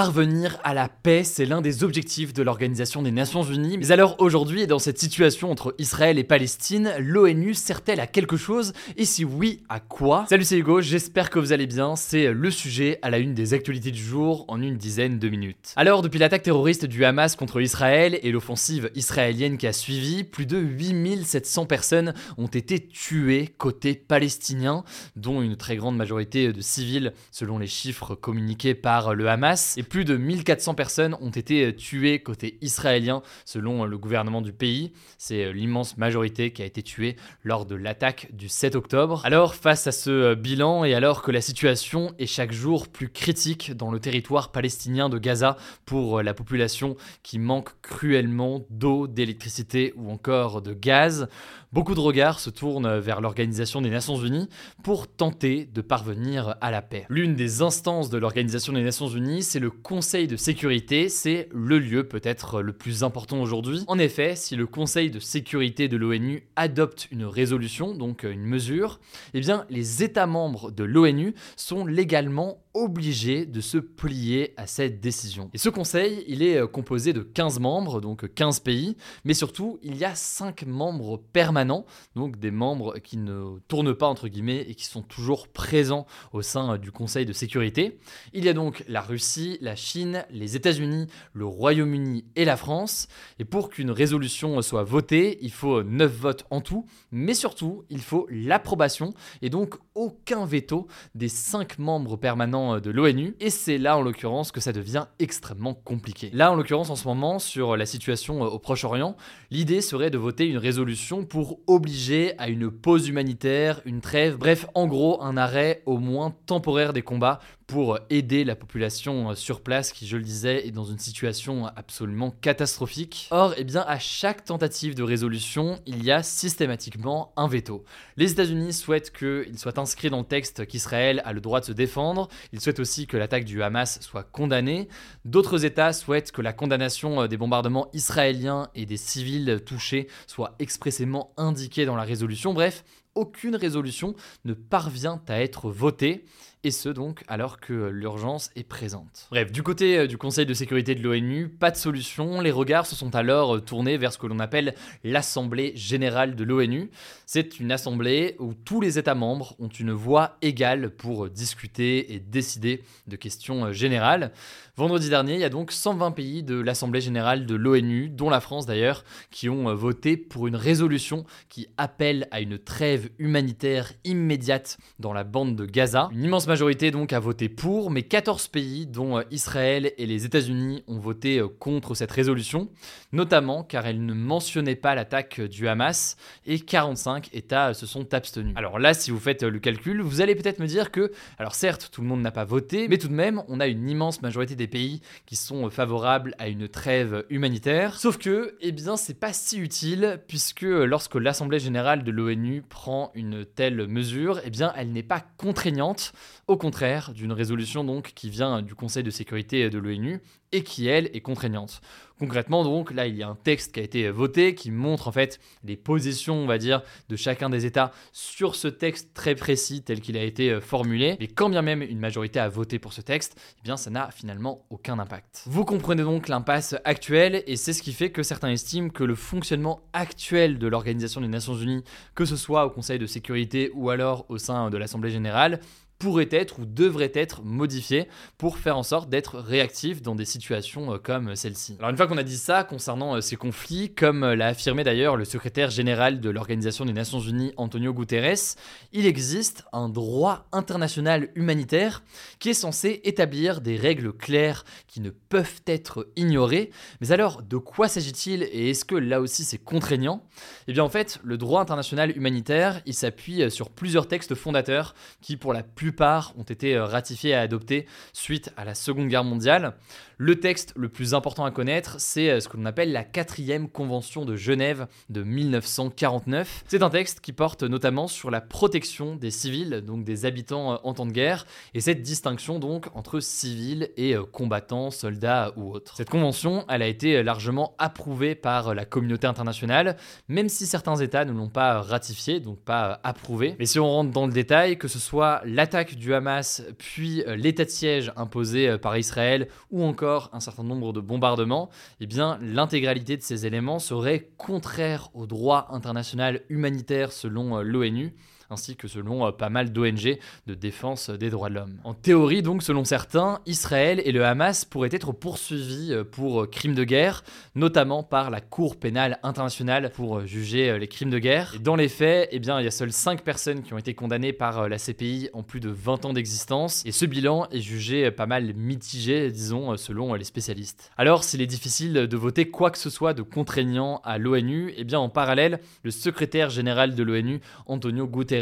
Parvenir à la paix, c'est l'un des objectifs de l'Organisation des Nations Unies. Mais alors aujourd'hui, dans cette situation entre Israël et Palestine, l'ONU sert-elle à quelque chose? Et si oui, à quoi? Salut, c'est Hugo, j'espère que vous allez bien. C'est le sujet à la une des actualités du jour en une dizaine de minutes. Alors, depuis l'attaque terroriste du Hamas contre Israël et l'offensive israélienne qui a suivi, plus de 8700 personnes ont été tuées côté palestinien, dont une très grande majorité de civils selon les chiffres communiqués par le Hamas plus de 1400 personnes ont été euh, tuées côté israélien selon euh, le gouvernement du pays. C'est euh, l'immense majorité qui a été tuée lors de l'attaque du 7 octobre. Alors face à ce bilan et alors que la situation est chaque jour plus critique dans le territoire palestinien de Gaza pour la population qui manque cruellement d'eau, d'électricité ou encore de gaz, beaucoup de regards se tournent vers l'Organisation des Nations Unies pour tenter de parvenir à la paix. L'une des instances de l'Organisation des Nations Unies, c'est le Conseil de sécurité, c'est le lieu peut-être le plus important aujourd'hui. En effet, si le Conseil de sécurité de l'ONU adopte une résolution, donc une mesure, eh bien les États membres de l'ONU sont légalement obligés de se plier à cette décision. Et ce conseil, il est composé de 15 membres, donc 15 pays, mais surtout, il y a 5 membres permanents, donc des membres qui ne tournent pas entre guillemets et qui sont toujours présents au sein du Conseil de sécurité. Il y a donc la Russie, la Chine, les États-Unis, le Royaume-Uni et la France. Et pour qu'une résolution soit votée, il faut 9 votes en tout, mais surtout, il faut l'approbation et donc aucun veto des 5 membres permanents de l'ONU. Et c'est là, en l'occurrence, que ça devient extrêmement compliqué. Là, en l'occurrence, en ce moment, sur la situation au Proche-Orient, l'idée serait de voter une résolution pour obliger à une pause humanitaire, une trêve, bref, en gros, un arrêt au moins temporaire des combats pour aider la population sur place qui, je le disais, est dans une situation absolument catastrophique. Or, eh bien, à chaque tentative de résolution, il y a systématiquement un veto. Les États-Unis souhaitent qu'il soit inscrit dans le texte qu'Israël a le droit de se défendre. Ils souhaitent aussi que l'attaque du Hamas soit condamnée. D'autres États souhaitent que la condamnation des bombardements israéliens et des civils touchés soit expressément indiquée dans la résolution. Bref, aucune résolution ne parvient à être votée et ce donc alors que l'urgence est présente. Bref, du côté euh, du Conseil de sécurité de l'ONU, pas de solution, les regards se sont alors euh, tournés vers ce que l'on appelle l'Assemblée générale de l'ONU. C'est une assemblée où tous les États membres ont une voix égale pour euh, discuter et décider de questions générales. Vendredi dernier, il y a donc 120 pays de l'Assemblée générale de l'ONU, dont la France d'ailleurs, qui ont voté pour une résolution qui appelle à une trêve humanitaire immédiate dans la bande de Gaza. Une immense majorité donc a voté pour, mais 14 pays, dont euh, Israël et les États-Unis, ont voté euh, contre cette résolution, notamment car elle ne mentionnait pas l'attaque du Hamas et 45 États se sont abstenus. Alors là, si vous faites le calcul, vous allez peut-être me dire que, alors certes, tout le monde n'a pas voté, mais tout de même, on a une immense majorité des pays qui sont favorables à une trêve humanitaire. Sauf que, eh bien, c'est pas si utile puisque lorsque l'Assemblée générale de l'ONU prend une telle mesure, eh bien, elle n'est pas contraignante au contraire d'une résolution donc qui vient du Conseil de sécurité de l'ONU et qui elle est contraignante. Concrètement donc là il y a un texte qui a été voté qui montre en fait les positions on va dire de chacun des États sur ce texte très précis tel qu'il a été euh, formulé et quand bien même une majorité a voté pour ce texte, eh bien ça n'a finalement aucun impact. Vous comprenez donc l'impasse actuelle et c'est ce qui fait que certains estiment que le fonctionnement actuel de l'Organisation des Nations Unies, que ce soit au Conseil de sécurité ou alors au sein de l'Assemblée générale, pourrait être ou devrait être modifié pour faire en sorte d'être réactif dans des situations euh, comme celle-ci. Alors une fois qu'on a dit ça concernant euh, ces conflits, comme euh, l'a affirmé d'ailleurs le secrétaire général de l'Organisation des Nations Unies Antonio Guterres, il existe un droit international humanitaire qui est censé établir des règles claires qui ne peuvent être ignorées. Mais alors de quoi s'agit-il et est-ce que là aussi c'est contraignant? Eh bien en fait, le droit international humanitaire, il s'appuie sur plusieurs textes fondateurs qui pour la plupart plupart ont été ratifiés et adoptés suite à la Seconde Guerre mondiale. Le texte le plus important à connaître, c'est ce que l'on appelle la quatrième convention de Genève de 1949. C'est un texte qui porte notamment sur la protection des civils, donc des habitants en temps de guerre, et cette distinction donc entre civils et combattants, soldats ou autres. Cette convention, elle a été largement approuvée par la communauté internationale, même si certains États ne l'ont pas ratifiée, donc pas approuvée. Mais si on rentre dans le détail, que ce soit l'attaque du Hamas, puis l'état de siège imposé par Israël, ou encore un certain nombre de bombardements, eh l'intégralité de ces éléments serait contraire au droit international humanitaire selon l'ONU ainsi que selon euh, pas mal d'ONG de défense des droits de l'homme. En théorie, donc, selon certains, Israël et le Hamas pourraient être poursuivis euh, pour euh, crimes de guerre, notamment par la Cour pénale internationale pour juger les crimes de guerre. Dans les faits, eh bien, il y a seules 5 personnes qui ont été condamnées par la CPI en plus de 20 ans d'existence, et ce bilan est jugé pas mal mitigé, disons, selon les spécialistes. Alors, s'il est difficile de voter quoi que ce soit de contraignant à l'ONU, eh bien, en parallèle, le secrétaire général de l'ONU, Antonio Guterres,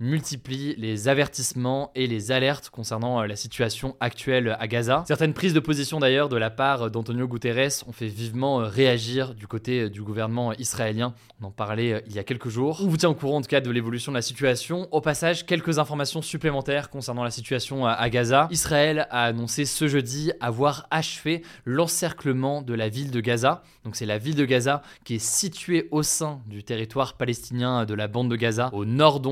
multiplie les avertissements et les alertes concernant euh, la situation actuelle à Gaza. Certaines prises de position d'ailleurs de la part d'Antonio Guterres ont fait vivement euh, réagir du côté euh, du gouvernement israélien. On en parlait il y a quelques jours. On vous tient au courant en tout cas de l'évolution de la situation. Au passage, quelques informations supplémentaires concernant la situation à Gaza. Israël a annoncé ce jeudi avoir achevé l'encerclement de la ville de Gaza. Donc c'est la ville de Gaza qui est située au sein du territoire palestinien de la bande de Gaza, au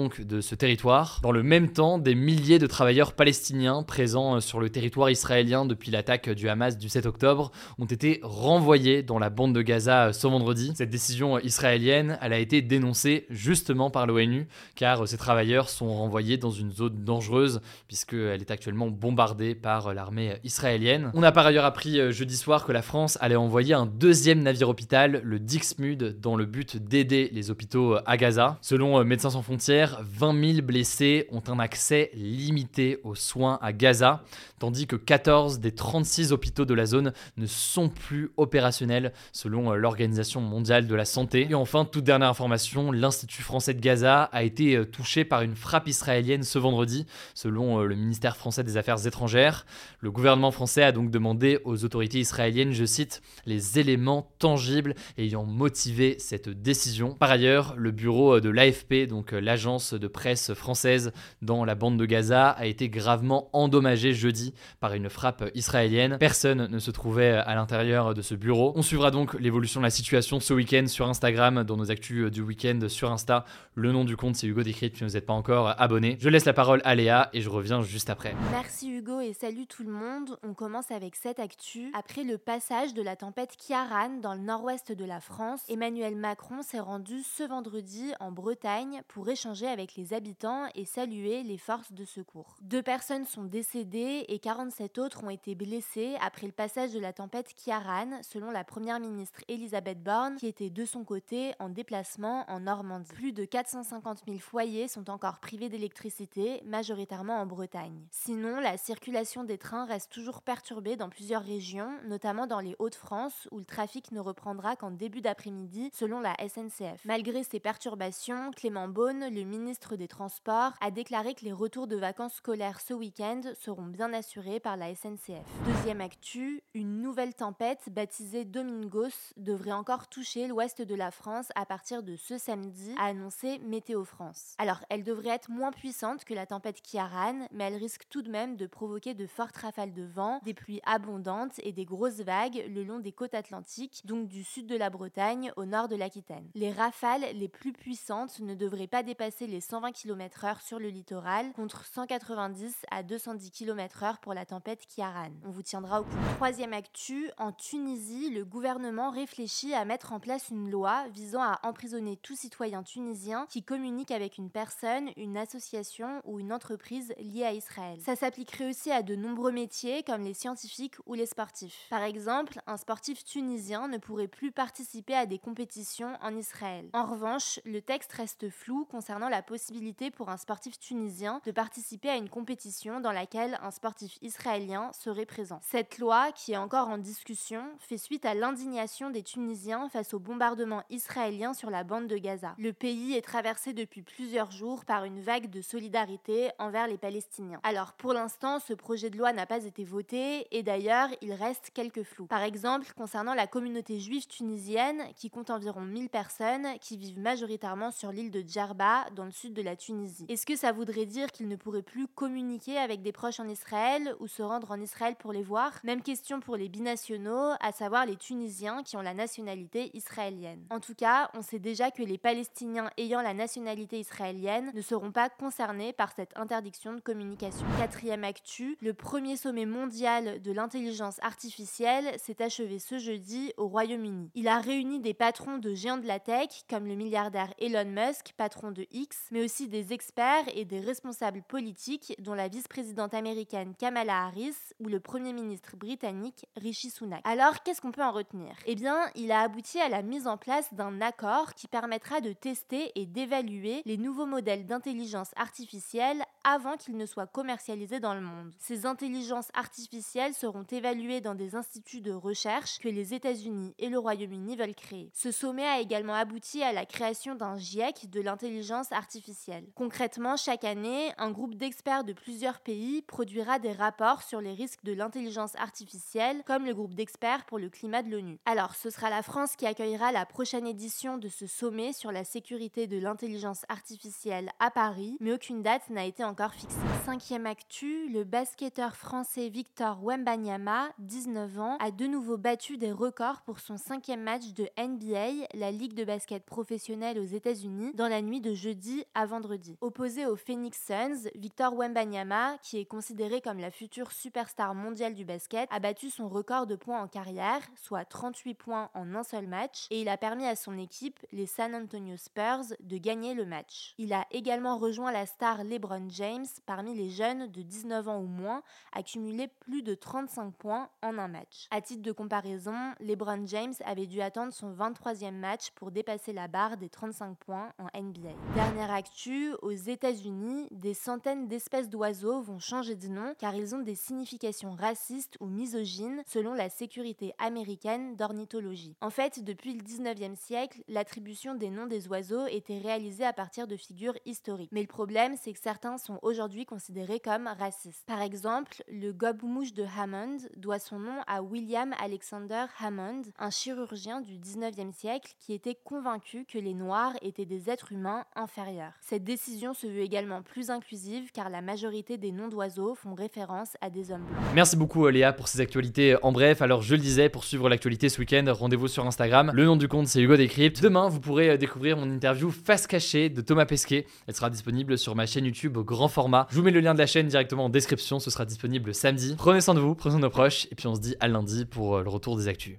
de ce territoire. Dans le même temps, des milliers de travailleurs palestiniens présents euh, sur le territoire israélien depuis l'attaque du Hamas du 7 octobre ont été renvoyés dans la bande de Gaza euh, ce vendredi. Cette décision israélienne, elle a été dénoncée justement par l'ONU car euh, ces travailleurs sont renvoyés dans une zone dangereuse puisqu'elle est actuellement bombardée par l'armée israélienne. On a par ailleurs appris jeudi soir que la France allait envoyer un deuxième navire hôpital, le Dixmude, dans le but d'aider les hôpitaux à Gaza. Selon Médecins sans frontières, 20 000 blessés ont un accès limité aux soins à Gaza, tandis que 14 des 36 hôpitaux de la zone ne sont plus opérationnels selon euh, l'Organisation mondiale de la santé. Et enfin, toute dernière information, l'Institut français de Gaza a été euh, touché par une frappe israélienne ce vendredi, selon euh, le ministère français des Affaires étrangères. Le gouvernement français a donc demandé aux autorités israéliennes, je cite, les éléments tangibles ayant motivé cette décision. Par ailleurs, le bureau de l'AFP, donc l'agence de presse française dans la bande de Gaza a été gravement endommagée jeudi par une frappe israélienne. Personne ne se trouvait à l'intérieur de ce bureau. On suivra donc l'évolution de la situation ce week-end sur Instagram, dans nos actus du week-end sur Insta. Le nom du compte c'est Hugo Décrypte si vous n'êtes pas encore abonné. Je laisse la parole à Léa et je reviens juste après. Merci Hugo et salut tout le monde. On commence avec cette actu. Après le passage de la tempête Kiaran dans le nord-ouest de la France, Emmanuel Macron s'est rendu ce vendredi en Bretagne pour échanger avec les habitants et saluer les forces de secours. Deux personnes sont décédées et 47 autres ont été blessées après le passage de la tempête Kiaran, selon la première ministre Elisabeth Borne, qui était de son côté en déplacement en Normandie. Plus de 450 000 foyers sont encore privés d'électricité, majoritairement en Bretagne. Sinon, la circulation des trains reste toujours perturbée dans plusieurs régions, notamment dans les Hauts-de-France, où le trafic ne reprendra qu'en début d'après-midi, selon la SNCF. Malgré ces perturbations, Clément Beaune, le ministre des Transports a déclaré que les retours de vacances scolaires ce week-end seront bien assurés par la SNCF. Deuxième actu, une nouvelle tempête baptisée Domingos devrait encore toucher l'ouest de la France à partir de ce samedi, a annoncé Météo France. Alors, elle devrait être moins puissante que la tempête Kiaran, mais elle risque tout de même de provoquer de fortes rafales de vent, des pluies abondantes et des grosses vagues le long des côtes atlantiques, donc du sud de la Bretagne au nord de l'Aquitaine. Les rafales les plus puissantes ne devraient pas dépasser les 120 km/h sur le littoral contre 190 à 210 km/h pour la tempête Kiaran. On vous tiendra au courant. Troisième actu, en Tunisie, le gouvernement réfléchit à mettre en place une loi visant à emprisonner tout citoyen tunisien qui communique avec une personne, une association ou une entreprise liée à Israël. Ça s'appliquerait aussi à de nombreux métiers comme les scientifiques ou les sportifs. Par exemple, un sportif tunisien ne pourrait plus participer à des compétitions en Israël. En revanche, le texte reste flou concernant la possibilité pour un sportif tunisien de participer à une compétition dans laquelle un sportif israélien serait présent. Cette loi, qui est encore en discussion, fait suite à l'indignation des Tunisiens face au bombardement israélien sur la bande de Gaza. Le pays est traversé depuis plusieurs jours par une vague de solidarité envers les Palestiniens. Alors pour l'instant, ce projet de loi n'a pas été voté et d'ailleurs, il reste quelques flous. Par exemple, concernant la communauté juive tunisienne, qui compte environ 1000 personnes, qui vivent majoritairement sur l'île de Djerba, dans le sud de la Tunisie. Est-ce que ça voudrait dire qu'ils ne pourraient plus communiquer avec des proches en Israël ou se rendre en Israël pour les voir? Même question pour les binationaux, à savoir les Tunisiens qui ont la nationalité israélienne. En tout cas, on sait déjà que les Palestiniens ayant la nationalité israélienne ne seront pas concernés par cette interdiction de communication. Quatrième actu, le premier sommet mondial de l'intelligence artificielle s'est achevé ce jeudi au Royaume-Uni. Il a réuni des patrons de géants de la tech comme le milliardaire Elon Musk, patron de X, mais aussi des experts et des responsables politiques dont la vice-présidente américaine Kamala Harris ou le premier ministre britannique Rishi Sunak. Alors, qu'est-ce qu'on peut en retenir? Eh bien, il a abouti à la mise en place d'un accord qui permettra de tester et d'évaluer les nouveaux modèles d'intelligence artificielle avant qu'ils ne soient commercialisés dans le monde. Ces intelligences artificielles seront évaluées dans des instituts de recherche que les États-Unis et le Royaume-Uni veulent créer. Ce sommet a également abouti à la création d'un GIEC de l'intelligence artificielle. Concrètement, chaque année, un groupe d'experts de plusieurs pays produira des rapports sur les risques de l'intelligence artificielle, comme le groupe d'experts pour le climat de l'ONU. Alors, ce sera la France qui accueillera la prochaine édition de ce sommet sur la sécurité de l'intelligence artificielle à Paris, mais aucune date n'a été encore fixée. Cinquième actu, le basketteur français Victor Wembanyama, 19 ans, a de nouveau battu des records pour son cinquième match de NBA, la ligue de basket professionnelle aux États-Unis, dans la nuit de jeudi à vendredi. Opposé aux Phoenix Suns, Victor Wembanyama, qui est considéré comme la future superstar mondiale du basket, a battu son record de points en carrière, soit 38 points en un seul match, et il a permis à son équipe, les San Antonio Spurs, de gagner le match. Il a également rejoint la star LeBron James parmi les jeunes de 19 ans ou moins, à cumuler plus de 35 points en un match. À titre de comparaison, LeBron James avait dû attendre son 23e match pour dépasser la barre des 35 points en NBA. Actu, aux États-Unis, des centaines d'espèces d'oiseaux vont changer de nom car ils ont des significations racistes ou misogynes selon la sécurité américaine d'ornithologie. En fait, depuis le 19e siècle, l'attribution des noms des oiseaux était réalisée à partir de figures historiques. Mais le problème, c'est que certains sont aujourd'hui considérés comme racistes. Par exemple, le gobe-mouche de Hammond doit son nom à William Alexander Hammond, un chirurgien du 19e siècle qui était convaincu que les Noirs étaient des êtres humains inférieurs. Cette décision se veut également plus inclusive car la majorité des noms d'oiseaux font référence à des hommes blancs. Merci beaucoup Léa pour ces actualités en bref. Alors je le disais, pour suivre l'actualité ce week-end, rendez-vous sur Instagram. Le nom du compte c'est Hugo Décrypte. Demain, vous pourrez découvrir mon interview face cachée de Thomas Pesquet. Elle sera disponible sur ma chaîne YouTube au grand format. Je vous mets le lien de la chaîne directement en description, ce sera disponible samedi. Prenez soin de vous, prenez soin de nos proches, et puis on se dit à lundi pour euh, le retour des actus.